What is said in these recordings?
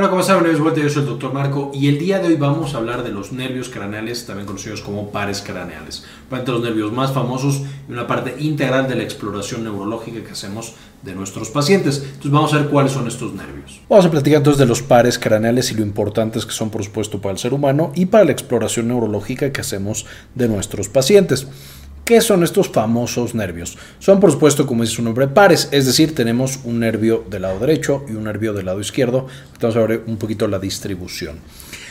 Hola, ¿cómo están? Bienvenidos vuelta. Yo soy el doctor Marco y el día de hoy vamos a hablar de los nervios craneales, también conocidos como pares craneales. Parte de los nervios más famosos y una parte integral de la exploración neurológica que hacemos de nuestros pacientes. Entonces vamos a ver cuáles son estos nervios. Vamos a platicar entonces de los pares craneales y lo importantes que son por supuesto para el ser humano y para la exploración neurológica que hacemos de nuestros pacientes. ¿Qué son estos famosos nervios? Son, por supuesto, como dice su nombre, pares, es decir, tenemos un nervio del lado derecho y un nervio del lado izquierdo. Vamos a ver un poquito la distribución.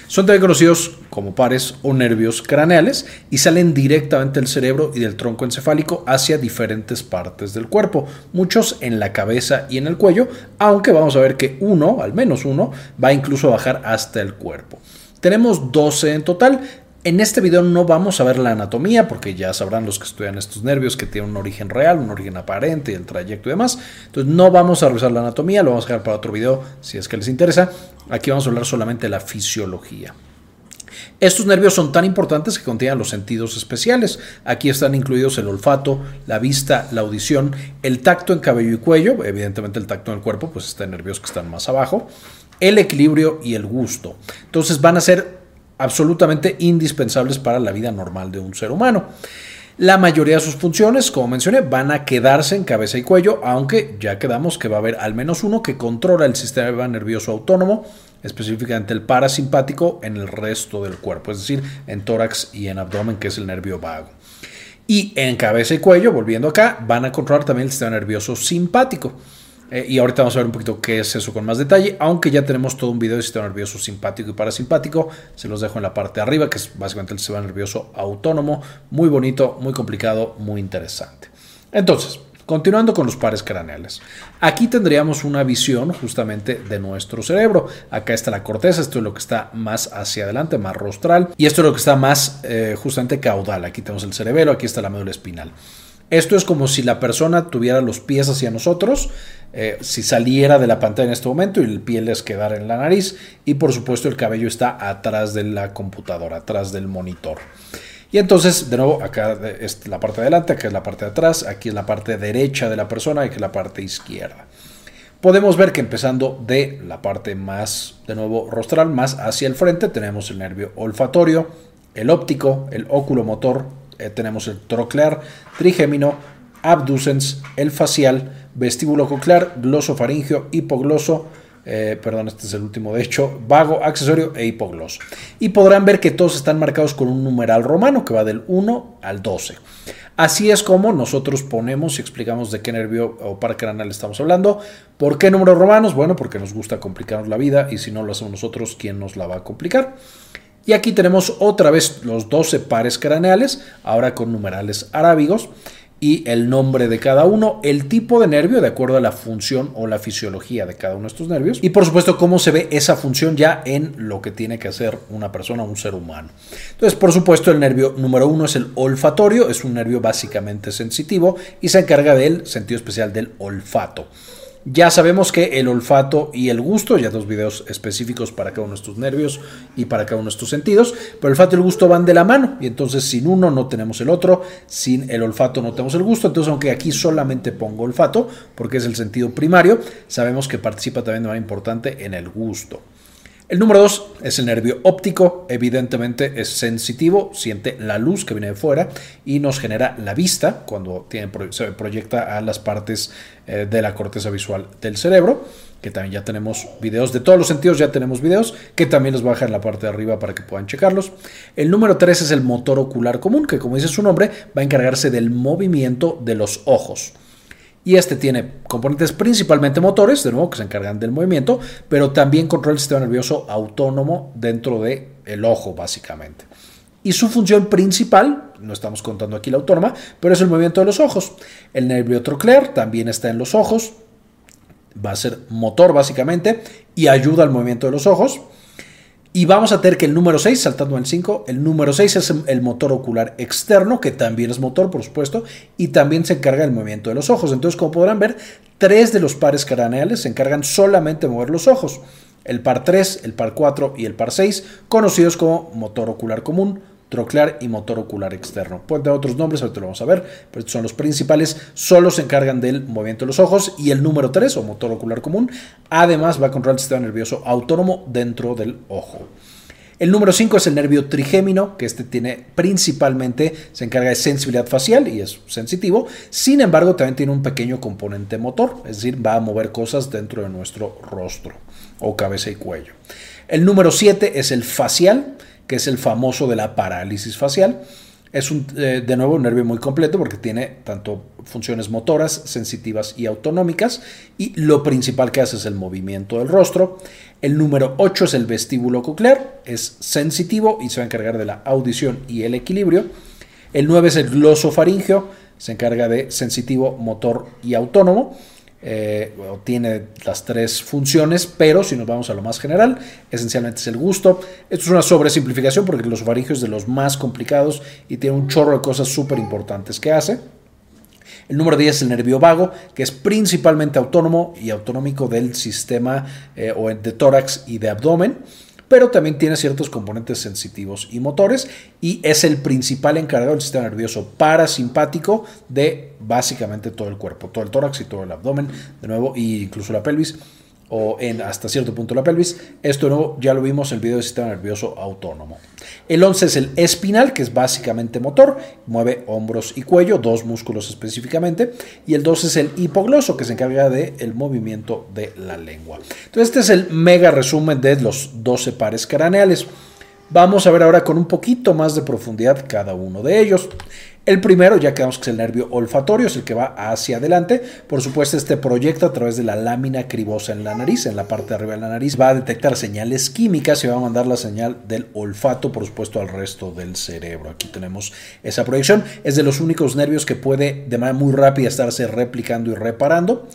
Son también conocidos como pares o nervios craneales y salen directamente del cerebro y del tronco encefálico hacia diferentes partes del cuerpo, muchos en la cabeza y en el cuello, aunque vamos a ver que uno, al menos uno, va incluso a bajar hasta el cuerpo. Tenemos 12 en total, en este video no vamos a ver la anatomía porque ya sabrán los que estudian estos nervios que tienen un origen real, un origen aparente el trayecto y demás. Entonces no vamos a revisar la anatomía, lo vamos a dejar para otro video si es que les interesa. Aquí vamos a hablar solamente de la fisiología. Estos nervios son tan importantes que contienen los sentidos especiales. Aquí están incluidos el olfato, la vista, la audición, el tacto en cabello y cuello, evidentemente el tacto en el cuerpo, pues está nervios que están más abajo, el equilibrio y el gusto. Entonces van a ser absolutamente indispensables para la vida normal de un ser humano. La mayoría de sus funciones, como mencioné, van a quedarse en cabeza y cuello, aunque ya quedamos que va a haber al menos uno que controla el sistema nervioso autónomo, específicamente el parasimpático, en el resto del cuerpo, es decir, en tórax y en abdomen, que es el nervio vago. Y en cabeza y cuello, volviendo acá, van a controlar también el sistema nervioso simpático. Eh, y ahorita vamos a ver un poquito qué es eso con más detalle, aunque ya tenemos todo un video de sistema nervioso simpático y parasimpático, se los dejo en la parte de arriba, que es básicamente el sistema nervioso autónomo, muy bonito, muy complicado, muy interesante. Entonces, continuando con los pares craneales, aquí tendríamos una visión justamente de nuestro cerebro. Acá está la corteza, esto es lo que está más hacia adelante, más rostral, y esto es lo que está más eh, justamente caudal. Aquí tenemos el cerebelo, aquí está la médula espinal. Esto es como si la persona tuviera los pies hacia nosotros, eh, si saliera de la pantalla en este momento y el pie les quedara en la nariz y por supuesto el cabello está atrás de la computadora, atrás del monitor. Y entonces, de nuevo, acá es la parte de adelante, acá es la parte de atrás, aquí es la parte derecha de la persona y aquí es la parte izquierda. Podemos ver que empezando de la parte más, de nuevo, rostral, más hacia el frente, tenemos el nervio olfatorio, el óptico, el oculomotor, eh, tenemos el troclear, trigémino, abducens, el facial, vestíbulo coclear, glosofaringio, hipogloso, eh, perdón, este es el último de hecho, vago, accesorio e hipogloso. Y podrán ver que todos están marcados con un numeral romano que va del 1 al 12. Así es como nosotros ponemos y explicamos de qué nervio o paracranal estamos hablando. ¿Por qué números romanos? Bueno, porque nos gusta complicarnos la vida y si no lo hacemos nosotros, ¿quién nos la va a complicar? Y aquí tenemos otra vez los 12 pares craneales, ahora con numerales arábigos y el nombre de cada uno, el tipo de nervio de acuerdo a la función o la fisiología de cada uno de estos nervios y por supuesto cómo se ve esa función ya en lo que tiene que hacer una persona, un ser humano. Entonces, por supuesto, el nervio número uno es el olfatorio, es un nervio básicamente sensitivo y se encarga del sentido especial del olfato. Ya sabemos que el olfato y el gusto, ya dos videos específicos para cada uno de estos nervios y para cada uno de estos sentidos, pero el olfato y el gusto van de la mano y entonces sin uno no tenemos el otro, sin el olfato no tenemos el gusto, entonces aunque aquí solamente pongo olfato porque es el sentido primario, sabemos que participa también de manera importante en el gusto. El número 2 es el nervio óptico, evidentemente es sensitivo, siente la luz que viene de fuera y nos genera la vista cuando tiene, se proyecta a las partes eh, de la corteza visual del cerebro, que también ya tenemos videos de todos los sentidos, ya tenemos videos que también los baja en la parte de arriba para que puedan checarlos. El número 3 es el motor ocular común, que como dice su nombre, va a encargarse del movimiento de los ojos y este tiene componentes principalmente motores, de nuevo, que se encargan del movimiento, pero también controla el sistema nervioso autónomo dentro del el ojo, básicamente. Y su función principal, no estamos contando aquí la autónoma, pero es el movimiento de los ojos. El nervio troclear también está en los ojos, va a ser motor básicamente y ayuda al movimiento de los ojos. Y vamos a tener que el número 6, saltando al 5, el número 6 es el motor ocular externo, que también es motor, por supuesto, y también se encarga del movimiento de los ojos. Entonces, como podrán ver, tres de los pares craneales se encargan solamente de mover los ojos. El par 3, el par 4 y el par 6, conocidos como motor ocular común, troclear y motor ocular externo. Pueden tener otros nombres, ahorita lo vamos a ver, pero estos son los principales. Solo se encargan del movimiento de los ojos. Y el número 3, o motor ocular común, además va a controlar el sistema nervioso autónomo dentro del ojo. El número 5 es el nervio trigémino, que este tiene principalmente, se encarga de sensibilidad facial y es sensitivo. Sin embargo, también tiene un pequeño componente motor, es decir, va a mover cosas dentro de nuestro rostro o cabeza y cuello. El número 7 es el facial, que es el famoso de la parálisis facial. Es eh, de nuevo un nervio muy completo porque tiene tanto funciones motoras, sensitivas y autonómicas y lo principal que hace es el movimiento del rostro. El número 8 es el vestíbulo coclear, es sensitivo y se va a encargar de la audición y el equilibrio. El 9 es el glosofaringeo, se encarga de sensitivo, motor y autónomo. Eh, tiene las tres funciones, pero si nos vamos a lo más general, esencialmente es el gusto. Esto es una sobresimplificación porque los faringios es de los más complicados y tiene un chorro de cosas súper importantes que hace. El número 10 es el nervio vago, que es principalmente autónomo y autonómico del sistema eh, de tórax y de abdomen pero también tiene ciertos componentes sensitivos y motores y es el principal encargado del sistema nervioso parasimpático de básicamente todo el cuerpo, todo el tórax y todo el abdomen, de nuevo, e incluso la pelvis o en hasta cierto punto la pelvis. Esto no, ya lo vimos en el video del sistema nervioso autónomo. El 11 es el espinal, que es básicamente motor, mueve hombros y cuello, dos músculos específicamente. Y el 12 es el hipogloso, que se encarga del el movimiento de la lengua. Entonces este es el mega resumen de los 12 pares craneales. Vamos a ver ahora con un poquito más de profundidad cada uno de ellos. El primero, ya quedamos que es el nervio olfatorio, es el que va hacia adelante. Por supuesto, este proyecta a través de la lámina cribosa en la nariz, en la parte de arriba de la nariz. Va a detectar señales químicas y va a mandar la señal del olfato, por supuesto, al resto del cerebro. Aquí tenemos esa proyección. Es de los únicos nervios que puede de manera muy rápida estarse replicando y reparando.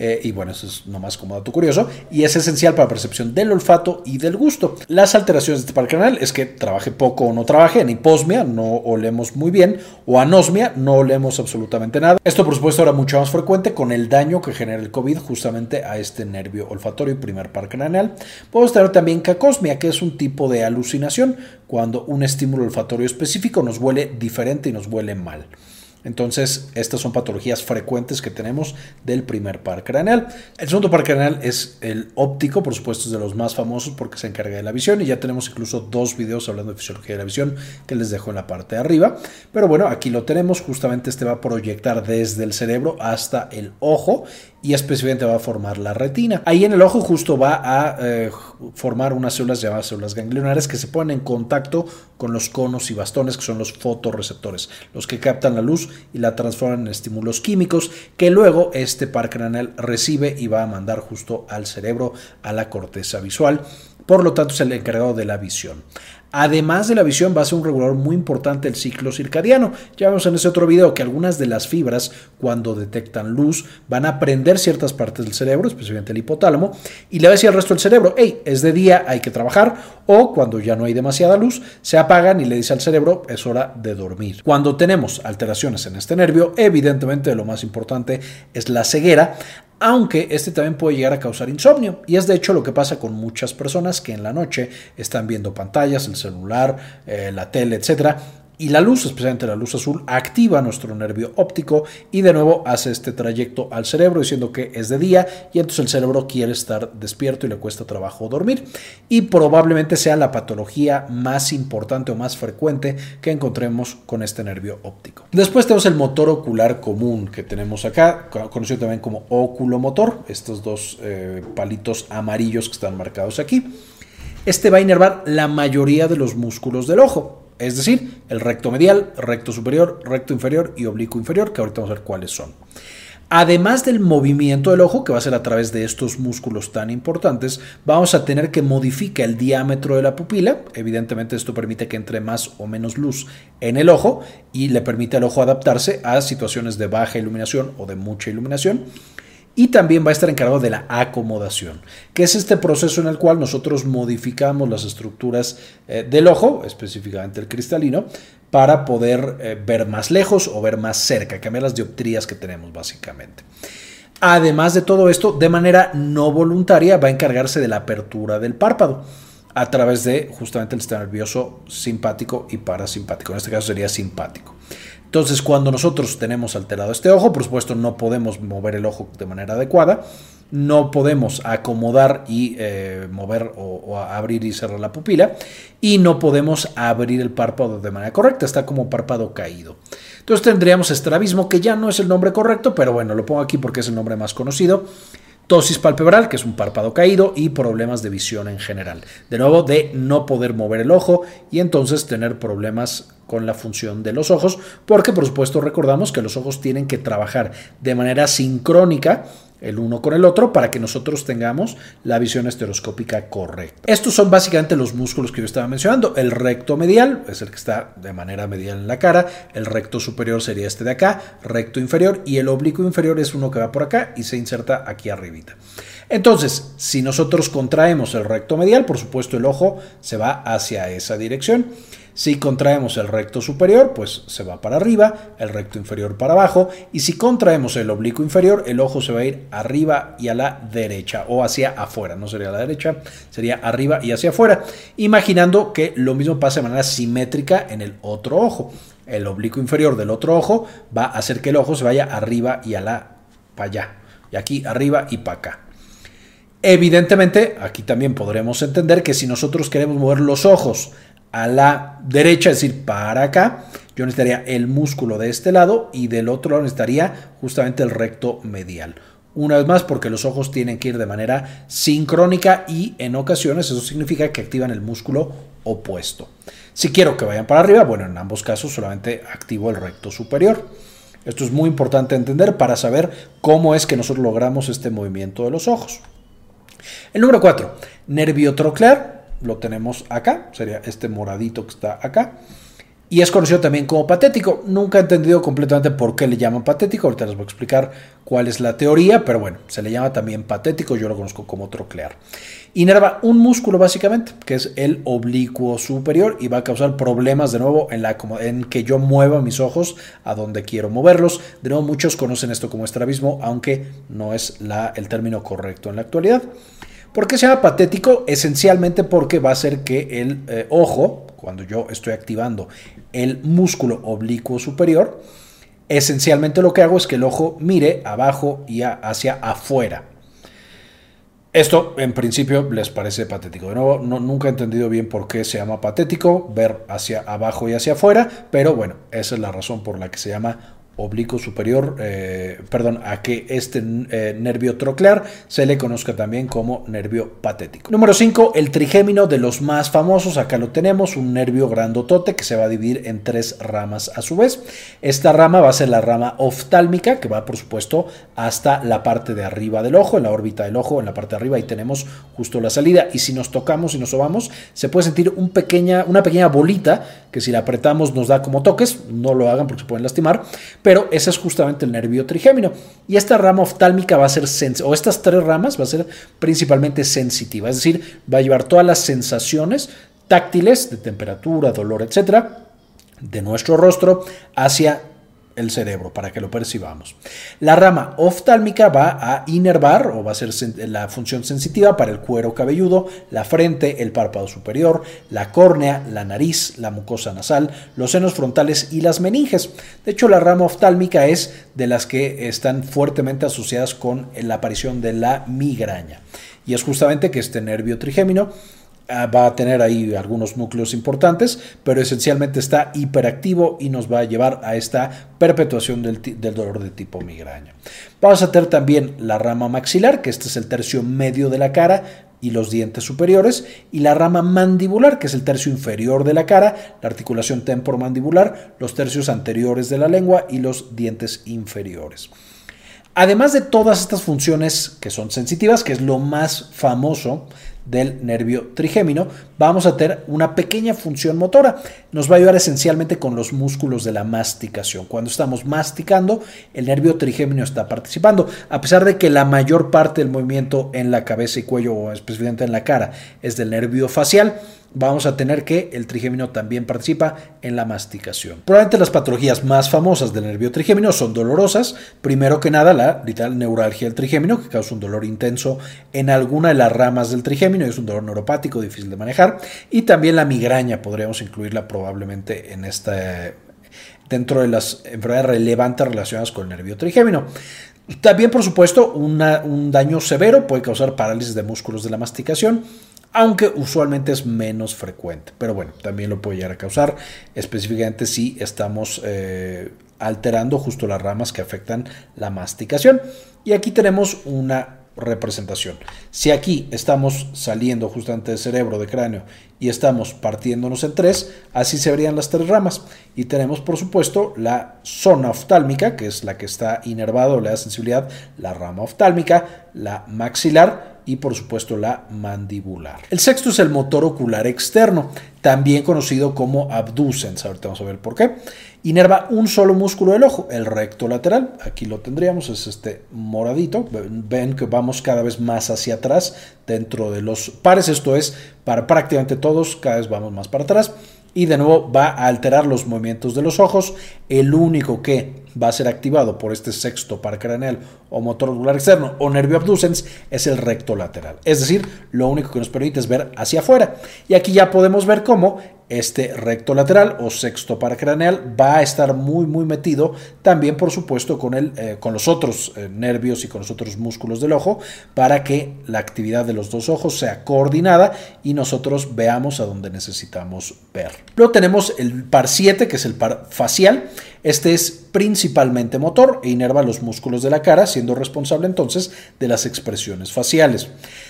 Eh, y bueno, eso es nomás como dato curioso. Y es esencial para la percepción del olfato y del gusto. Las alteraciones de este canal es que trabaje poco o no trabaje. En hiposmia no olemos muy bien. O anosmia no olemos absolutamente nada. Esto por supuesto era mucho más frecuente con el daño que genera el COVID justamente a este nervio olfatorio y primer par craneal. Podemos tener también cacosmia, que es un tipo de alucinación cuando un estímulo olfatorio específico nos huele diferente y nos huele mal. Entonces, estas son patologías frecuentes que tenemos del primer par craneal. El segundo par craneal es el óptico, por supuesto, es de los más famosos porque se encarga de la visión y ya tenemos incluso dos videos hablando de fisiología de la visión que les dejo en la parte de arriba. Pero bueno, aquí lo tenemos, justamente este va a proyectar desde el cerebro hasta el ojo y específicamente va a formar la retina. Ahí en el ojo justo va a eh, formar unas células llamadas células ganglionares que se ponen en contacto con los conos y bastones que son los fotorreceptores, los que captan la luz y la transforman en estímulos químicos que luego este par craneal recibe y va a mandar justo al cerebro, a la corteza visual. Por lo tanto, es el encargado de la visión. Además de la visión, va a ser un regulador muy importante el ciclo circadiano. Ya vemos en ese otro video que algunas de las fibras, cuando detectan luz, van a prender ciertas partes del cerebro, especialmente el hipotálamo, y le va a decir al resto del cerebro, hey, es de día, hay que trabajar, o cuando ya no hay demasiada luz, se apagan y le dice al cerebro, es hora de dormir. Cuando tenemos alteraciones en este nervio, evidentemente lo más importante es la ceguera, aunque este también puede llegar a causar insomnio. Y es de hecho lo que pasa con muchas personas que en la noche están viendo pantallas, el celular, eh, la tele, etcétera, y la luz, especialmente la luz azul, activa nuestro nervio óptico y de nuevo hace este trayecto al cerebro diciendo que es de día y entonces el cerebro quiere estar despierto y le cuesta trabajo dormir. Y probablemente sea la patología más importante o más frecuente que encontremos con este nervio óptico. Después tenemos el motor ocular común que tenemos acá, conocido también como oculomotor, estos dos eh, palitos amarillos que están marcados aquí. Este va a inervar la mayoría de los músculos del ojo es decir, el recto medial, recto superior, recto inferior y oblicuo inferior, que ahorita vamos a ver cuáles son. Además del movimiento del ojo, que va a ser a través de estos músculos tan importantes, vamos a tener que modificar el diámetro de la pupila. Evidentemente esto permite que entre más o menos luz en el ojo y le permite al ojo adaptarse a situaciones de baja iluminación o de mucha iluminación y también va a estar encargado de la acomodación, que es este proceso en el cual nosotros modificamos las estructuras eh, del ojo, específicamente el cristalino, para poder eh, ver más lejos o ver más cerca, cambiar las dioptrías que tenemos básicamente. Además de todo esto, de manera no voluntaria va a encargarse de la apertura del párpado. a través de justamente el sistema nervioso simpático y parasimpático. En este caso sería simpático. Entonces, cuando nosotros tenemos alterado este ojo, por supuesto no podemos mover el ojo de manera adecuada, no podemos acomodar y eh, mover o, abrir y cerrar la pupila y no podemos abrir el párpado de manera correcta, está como párpado caído. Entonces tendríamos estrabismo, que ya no es el nombre correcto, pero bueno, lo pongo aquí porque es el nombre más conocido tosis palpebral, que es un párpado caído, y problemas de visión en general. De nuevo, de no poder mover el ojo y entonces tener problemas con la función de los ojos, porque por supuesto recordamos que los ojos tienen que trabajar de manera sincrónica el uno con el otro para que nosotros tengamos la visión estereoscópica correcta. Estos son básicamente los músculos que yo estaba mencionando. El recto medial es el que está de manera medial en la cara, el recto superior sería este de acá, recto inferior y el oblicuo inferior es uno que va por acá y se inserta aquí arribita. Entonces, si nosotros contraemos el recto medial, por supuesto el ojo se va hacia esa dirección. Si contraemos el recto superior, pues se va para arriba, el recto inferior para abajo. Y si contraemos el oblicuo inferior, el ojo se va a ir arriba y a la derecha o hacia afuera. No sería a la derecha, sería arriba y hacia afuera. Imaginando que lo mismo pasa de manera simétrica en el otro ojo. El oblicuo inferior del otro ojo va a hacer que el ojo se vaya arriba y a la para allá. Y aquí arriba y para acá. Evidentemente, aquí también podremos entender que si nosotros queremos mover los ojos a la derecha, es decir, para acá, yo necesitaría el músculo de este lado y del otro lado necesitaría justamente el recto medial. Una vez más, porque los ojos tienen que ir de manera sincrónica y en ocasiones eso significa que activan el músculo opuesto. Si quiero que vayan para arriba, bueno, en ambos casos solamente activo el recto superior. Esto es muy importante entender para saber cómo es que nosotros logramos este movimiento de los ojos. El número 4, nervio troclear lo tenemos acá, sería este moradito que está acá. Y es conocido también como patético. Nunca he entendido completamente por qué le llaman patético. Ahorita les voy a explicar cuál es la teoría, pero bueno, se le llama también patético. Yo lo conozco como troclear. Inerva un músculo básicamente, que es el oblicuo superior, y va a causar problemas de nuevo en, la, en que yo mueva mis ojos a donde quiero moverlos. De nuevo, muchos conocen esto como estrabismo, aunque no es la, el término correcto en la actualidad. ¿Por qué se llama patético? Esencialmente porque va a hacer que el eh, ojo, cuando yo estoy activando el músculo oblicuo superior, esencialmente lo que hago es que el ojo mire abajo y hacia afuera. Esto en principio les parece patético. De nuevo, no, nunca he entendido bien por qué se llama patético, ver hacia abajo y hacia afuera, pero bueno, esa es la razón por la que se llama oblicuo superior, eh, perdón, a que este eh, nervio troclear se le conozca también como nervio patético. Número 5, el trigémino de los más famosos, acá lo tenemos, un nervio grandotote que se va a dividir en tres ramas a su vez. Esta rama va a ser la rama oftálmica, que va por supuesto hasta la parte de arriba del ojo, en la órbita del ojo, en la parte de arriba, y tenemos justo la salida. Y si nos tocamos y nos sobamos, se puede sentir una pequeña bolita que si la apretamos nos da como toques, no lo hagan porque se pueden lastimar, pero ese es justamente el nervio trigémino. Y esta rama oftálmica va a ser, o estas tres ramas va a ser principalmente sensitiva, es decir, va a llevar todas las sensaciones táctiles de temperatura, dolor, etcétera, de nuestro rostro hacia el cerebro para que lo percibamos. La rama oftálmica va a inervar o va a ser la función sensitiva para el cuero cabelludo, la frente, el párpado superior, la córnea, la nariz, la mucosa nasal, los senos frontales y las meninges. De hecho, la rama oftálmica es de las que están fuertemente asociadas con la aparición de la migraña. Y es justamente que este nervio trigémino va a tener ahí algunos núcleos importantes, pero esencialmente está hiperactivo y nos va a llevar a esta perpetuación del, dolor de tipo migraña. Vamos a tener también la rama maxilar, que este es el tercio medio de la cara y los dientes superiores, y la rama mandibular, que es el tercio inferior de la cara, la articulación temporomandibular, los tercios anteriores de la lengua y los dientes inferiores. Además de todas estas funciones que son sensitivas, que es lo más famoso del nervio trigémino, vamos a tener una pequeña función motora. Nos va a ayudar esencialmente con los músculos de la masticación. Cuando estamos masticando, el nervio trigémino está participando. A pesar de que la mayor parte del movimiento en la cabeza y cuello, o específicamente en la cara, es del nervio facial, vamos a tener que el trigémino también participa en la masticación. Probablemente las patologías más famosas del nervio trigémino son dolorosas. Primero que nada, la literal neuralgia del trigémino, que causa un dolor intenso en alguna de las ramas del trigémino, y es un dolor neuropático difícil de manejar. Y también la migraña, podríamos incluirla probablemente en esta dentro de las enfermedades relevantes relacionadas con el nervio trigémino. También, por supuesto, un daño severo puede causar parálisis de músculos de la masticación, aunque usualmente es menos frecuente. Pero bueno, también lo puede llegar a causar, específicamente si estamos eh, alterando justo las ramas que afectan la masticación. Y aquí tenemos una representación. Si aquí estamos saliendo justamente del cerebro, de cráneo, y estamos partiéndonos en tres, así se verían las tres ramas. Y tenemos, por supuesto, la zona oftálmica, que es la que está inervada o le da sensibilidad, la rama oftálmica, la maxilar y por supuesto la mandibular. El sexto es el motor ocular externo, también conocido como abducens. Ahorita vamos a ver por qué. Inerva un solo músculo del ojo, el recto lateral. Aquí lo tendríamos, es este moradito. Ven que vamos cada vez más hacia atrás dentro de los pares. Esto es para prácticamente todos, cada vez vamos más para atrás y de nuevo va a alterar los movimientos de los ojos. El único que va a ser activado por este sexto par craneal o motor ocular externo o nervio abducens es el recto lateral. Es decir, lo único que nos permite es ver hacia afuera. Y aquí ya podemos ver cómo este recto lateral o sexto paracraneal va a estar muy muy metido también por supuesto con, el, eh, con los otros eh, nervios y con los otros músculos del ojo para que la actividad de los dos ojos sea coordinada y nosotros veamos a donde necesitamos ver. Luego tenemos el par 7 que es el par facial. Este es principalmente motor e inerva los músculos de la cara siendo responsable entonces de las expresiones faciales.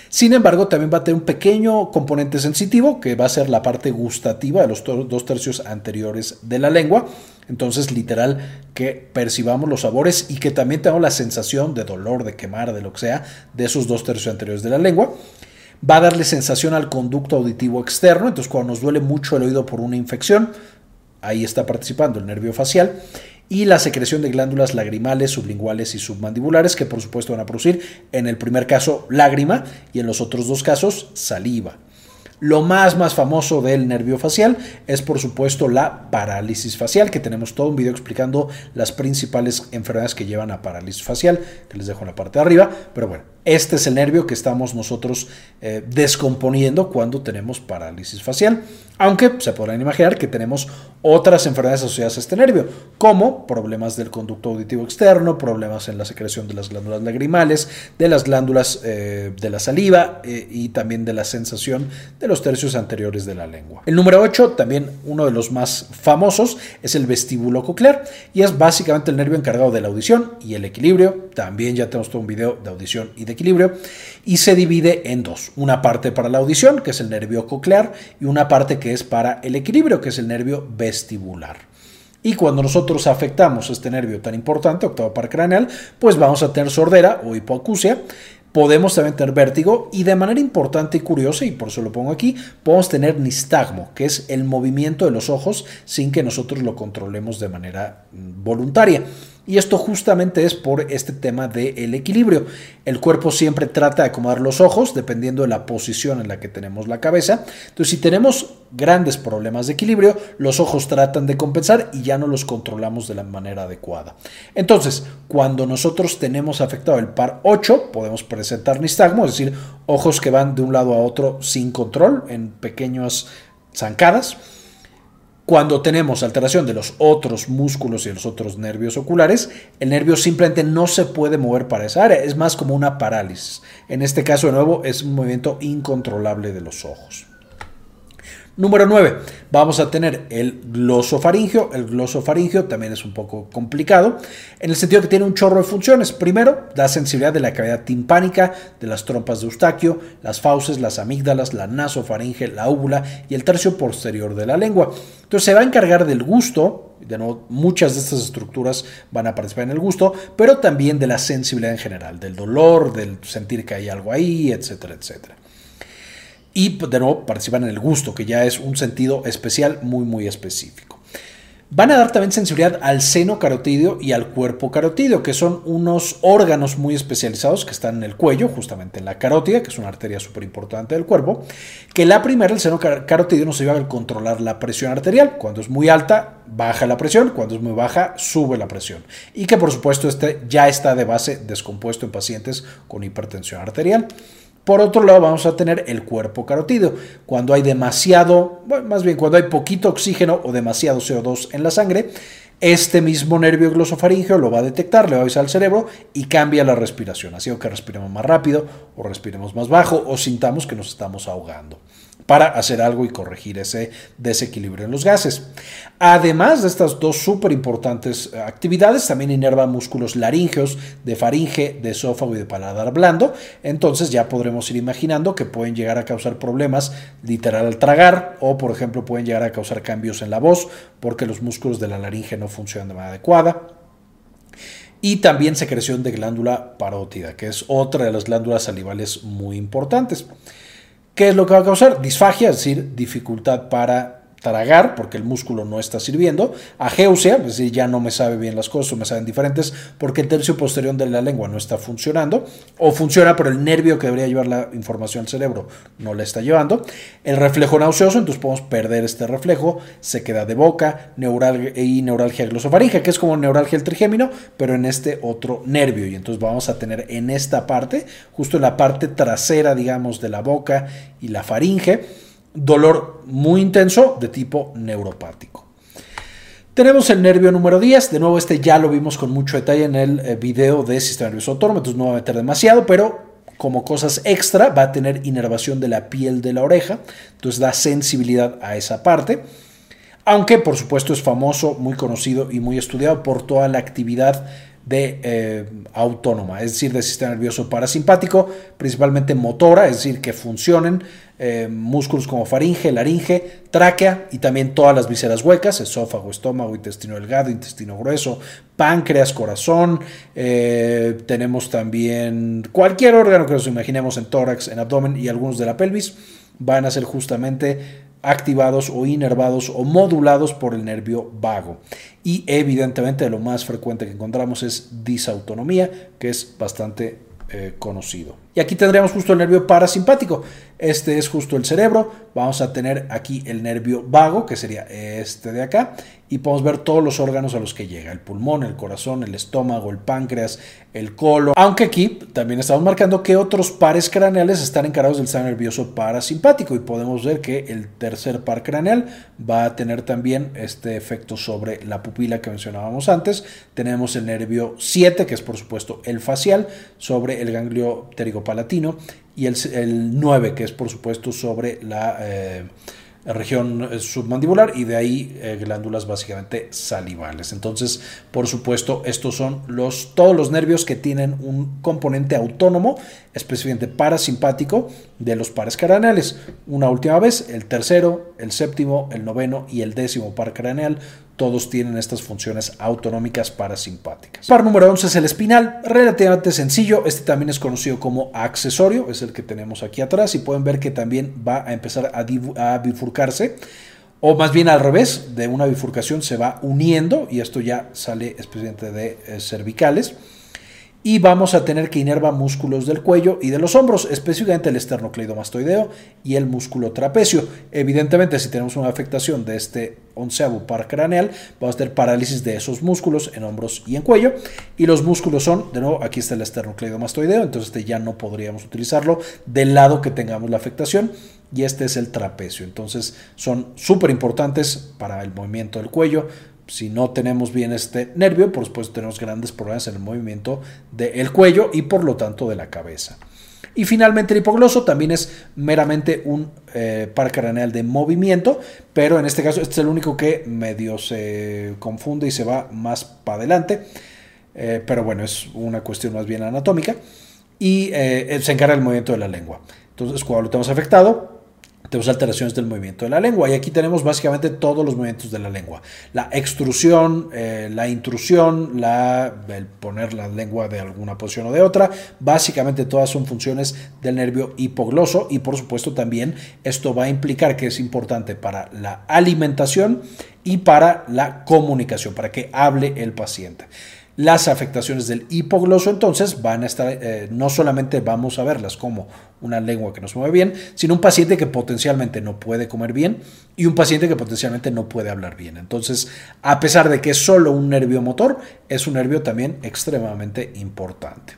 Sin embargo, también va a tener un pequeño componente sensitivo que va a ser la parte gustativa de los dos tercios anteriores de la lengua. Entonces, literal, que percibamos los sabores y que también tengamos la sensación de dolor, de quemar, de lo que sea, de esos dos tercios anteriores de la lengua. Va a darle sensación al conducto auditivo externo. Entonces, cuando nos duele mucho el oído por una infección, ahí está participando el nervio facial y la secreción de glándulas lagrimales, sublinguales y submandibulares, que por supuesto van a producir en el primer caso lágrima y en los otros dos casos saliva. Lo más más famoso del nervio facial es por supuesto la parálisis facial, que tenemos todo un video explicando las principales enfermedades que llevan a parálisis facial, que les dejo en la parte de arriba, pero bueno, este es el nervio que estamos nosotros eh, descomponiendo cuando tenemos parálisis facial, aunque se podrán imaginar que tenemos otras enfermedades asociadas a este nervio, como problemas del conducto auditivo externo, problemas en la secreción de las glándulas lagrimales, de las glándulas eh, de la saliva eh, y también de la sensación de los tercios anteriores de la lengua. El número 8, también uno de los más famosos, es el vestíbulo coclear y es básicamente el nervio encargado de la audición y el equilibrio. También ya tenemos todo un video de audición y de equilibrio y se divide en dos, una parte para la audición, que es el nervio coclear, y una parte que es para el equilibrio, que es el nervio vestibular. Y cuando nosotros afectamos este nervio tan importante, octavo par craneal, pues vamos a tener sordera o hipoacusia. Podemos también tener vértigo y de manera importante y curiosa, y por eso lo pongo aquí, podemos tener nistagmo, que es el movimiento de los ojos sin que nosotros lo controlemos de manera mm, voluntaria. Y esto justamente es por este tema del equilibrio. El cuerpo siempre trata de acomodar los ojos dependiendo de la posición en la que tenemos la cabeza. Entonces, si tenemos grandes problemas de equilibrio, los ojos tratan de compensar y ya no los controlamos de la manera adecuada. Entonces, cuando nosotros tenemos afectado el par 8, podemos presentar nistagmo, es decir, ojos que van de un lado a otro sin control en pequeñas zancadas. Cuando tenemos alteración de los otros músculos y los otros nervios oculares, el nervio simplemente no se puede mover para esa área, es más como una parálisis. En este caso, de nuevo, es un movimiento incontrolable de los ojos. Número 9, vamos a tener el glosofaringio. El glosofaringio también es un poco complicado en el sentido que tiene un chorro de funciones. Primero, da sensibilidad de la cavidad timpánica, de las trompas de Eustaquio, las fauces, las amígdalas, la nasofaringe, la úvula y el tercio posterior de la lengua. Entonces se va a encargar del gusto, de nuevo, muchas de estas estructuras van a participar en el gusto, pero también de la sensibilidad en general, del dolor, del sentir que hay algo ahí, etcétera, etcétera y de nuevo participan en el gusto, que ya es un sentido especial muy muy específico. Van a dar también sensibilidad al seno carotídeo y al cuerpo carotídeo, que son unos órganos muy especializados que están en el cuello, justamente en la carótida, que es una arteria súper importante del cuerpo, que la primera, el seno carotídeo, nos ayuda a controlar la presión arterial. Cuando es muy alta, baja la presión, cuando es muy baja, sube la presión. Y que por supuesto este ya está de base descompuesto en pacientes con hipertensión arterial. Por otro lado, vamos a tener el cuerpo carotídeo. Cuando hay demasiado, bueno, más bien cuando hay poquito oxígeno o demasiado CO2 en la sangre, este mismo nervio glosofaríngeo lo va a detectar, le va a avisar al cerebro y cambia la respiración. Así que respiremos más rápido o respiremos más bajo o sintamos que nos estamos ahogando para hacer algo y corregir ese desequilibrio en los gases. Además de estas dos súper importantes eh, actividades, también inerva músculos laringeos, de faringe, de esófago y de paladar blando. Entonces ya podremos ir imaginando que pueden llegar a causar problemas literal al tragar o por ejemplo pueden llegar a causar cambios en la voz porque los músculos de la laringe no funcionan de manera adecuada y también secreción de glándula parótida, que es otra de las glándulas salivales muy importantes. ¿Qué es lo que va a causar? Disfagia, es decir, dificultad para tragar porque el músculo no está sirviendo, ageusia, es decir, ya no me sabe bien las cosas o me saben diferentes porque el tercio posterior de la lengua no está funcionando o funciona pero el nervio que debería llevar la información al cerebro no la está llevando, el reflejo nauseoso, entonces podemos perder este reflejo, se queda de boca, neural y neuralgia glosofaringe, que es como neuralgia el trigémino, pero en este otro nervio. Y entonces vamos a tener en esta parte, justo en la parte trasera, digamos, de la boca y la faringe, dolor muy intenso de tipo neuropático. Tenemos el nervio número 10, de nuevo este ya lo vimos con mucho detalle en el eh, video de sistema nervioso autónomo, entonces no va a meter demasiado, pero como cosas extra va a tener inervación de la piel de la oreja, entonces da sensibilidad a esa parte, aunque por supuesto es famoso, muy conocido y muy estudiado por toda la actividad de eh, autónoma, es decir, del sistema nervioso parasimpático, principalmente motora, es decir, que funcionen eh, músculos como faringe, laringe, tráquea y también todas las vísceras huecas, esófago, estómago, intestino delgado, intestino grueso, páncreas, corazón, eh, tenemos también cualquier órgano que nos imaginemos en tórax, en abdomen y algunos de la pelvis, van a ser justamente activados o inervados o modulados por el nervio vago. Y evidentemente lo más frecuente que encontramos es disautonomía, que es bastante eh, conocido. Y aquí tendríamos justo el nervio parasimpático. Este es justo el cerebro. Vamos a tener aquí el nervio vago, que sería este de acá. Y podemos ver todos los órganos a los que llega. El pulmón, el corazón, el estómago, el páncreas, el colon. Aunque aquí también estamos marcando que otros pares craneales están encargados del sistema nervioso parasimpático. Y podemos ver que el tercer par craneal va a tener también este efecto sobre la pupila que mencionábamos antes. Tenemos el nervio 7, que es por supuesto el facial, sobre el ganglio pterigopalatino y el, el 9, que es por supuesto sobre la eh, región eh, submandibular y de ahí eh, glándulas básicamente salivales. Entonces, por supuesto, estos son los, todos los nervios que tienen un componente autónomo, específicamente parasimpático, de los pares craneales. Una última vez, el tercero, el séptimo, el noveno y el décimo par craneal todos tienen estas funciones autonómicas parasimpáticas. Par número 11 es el espinal, relativamente sencillo, este también es conocido como accesorio, es el que tenemos aquí atrás y pueden ver que también va a empezar a, bifurcarse o más bien al revés, de una bifurcación se va uniendo y esto ya sale especialmente de eh, cervicales y vamos a tener que inerva músculos del cuello y de los hombros, específicamente el esternocleidomastoideo y el músculo trapecio. Evidentemente, si tenemos una afectación de este onceavo par craneal, vamos a tener parálisis de esos músculos en hombros y en cuello. Y los músculos son, de nuevo, aquí está el esternocleidomastoideo, entonces este ya no podríamos utilizarlo del lado que tengamos la afectación. Y este es el trapecio. Entonces son súper importantes para el movimiento del cuello, si no tenemos bien este nervio, por supuesto tenemos grandes problemas en el movimiento del cuello y por lo tanto de la cabeza. Y finalmente el hipogloso también es meramente un eh, par craneal de movimiento, pero en este caso este es el único que medio se confunde y se va más para adelante. Eh, pero bueno, es una cuestión más bien anatómica. Y eh, se encarga del movimiento de la lengua. Entonces, cuando lo tenemos afectado, tenemos alteraciones del movimiento de la lengua y aquí tenemos básicamente todos los movimientos de la lengua. La extrusión, eh, la intrusión, la, el poner la lengua de alguna posición o de otra, básicamente todas son funciones del nervio hipogloso y por supuesto también esto va a implicar que es importante para la alimentación y para la comunicación, para que hable el paciente. Las afectaciones del hipogloso entonces van a estar, eh, no solamente vamos a verlas como una lengua que no mueve bien, sino un paciente que potencialmente no puede comer bien y un paciente que potencialmente no puede hablar bien. Entonces, a pesar de que es solo un nervio motor, es un nervio también extremadamente importante.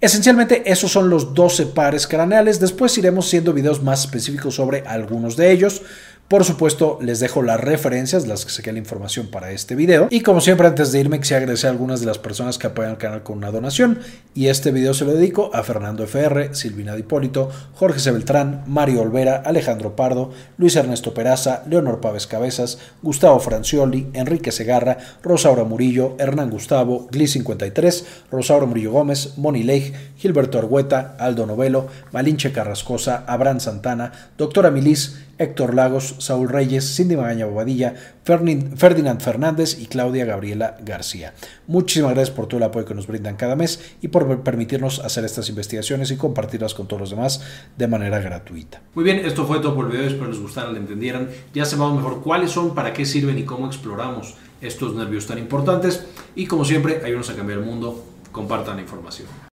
Esencialmente esos son los 12 pares craneales, después iremos haciendo videos más específicos sobre algunos de ellos. Por supuesto, les dejo las referencias, las que saqué la información para este video. Y como siempre, antes de irme, quisiera agradecer a algunas de las personas que apoyan el canal con una donación. Y este video se lo dedico a Fernando FR, Silvina Hipólito, Jorge C. Mario Olvera, Alejandro Pardo, Luis Ernesto Peraza, Leonor Pávez Cabezas, Gustavo Francioli, Enrique Segarra, Rosaura Murillo, Hernán Gustavo, Gli53, Rosaura Murillo Gómez, Moni Leigh, Gilberto Argueta, Aldo Novelo, Malinche Carrascosa, Abraham Santana, Doctora Milis, Héctor Lagos, Saúl Reyes, Cindy Magaña Bobadilla, Ferdinand Fernández y Claudia Gabriela García. Muchísimas gracias por todo el apoyo que nos brindan cada mes y por permitirnos hacer estas investigaciones y compartirlas con todos los demás de manera gratuita. Muy bien, esto fue todo por el video, espero les gustara, le entendieran. Ya sabemos mejor cuáles son, para qué sirven y cómo exploramos estos nervios tan importantes. Y como siempre, ayúdenos a cambiar el mundo, compartan la información.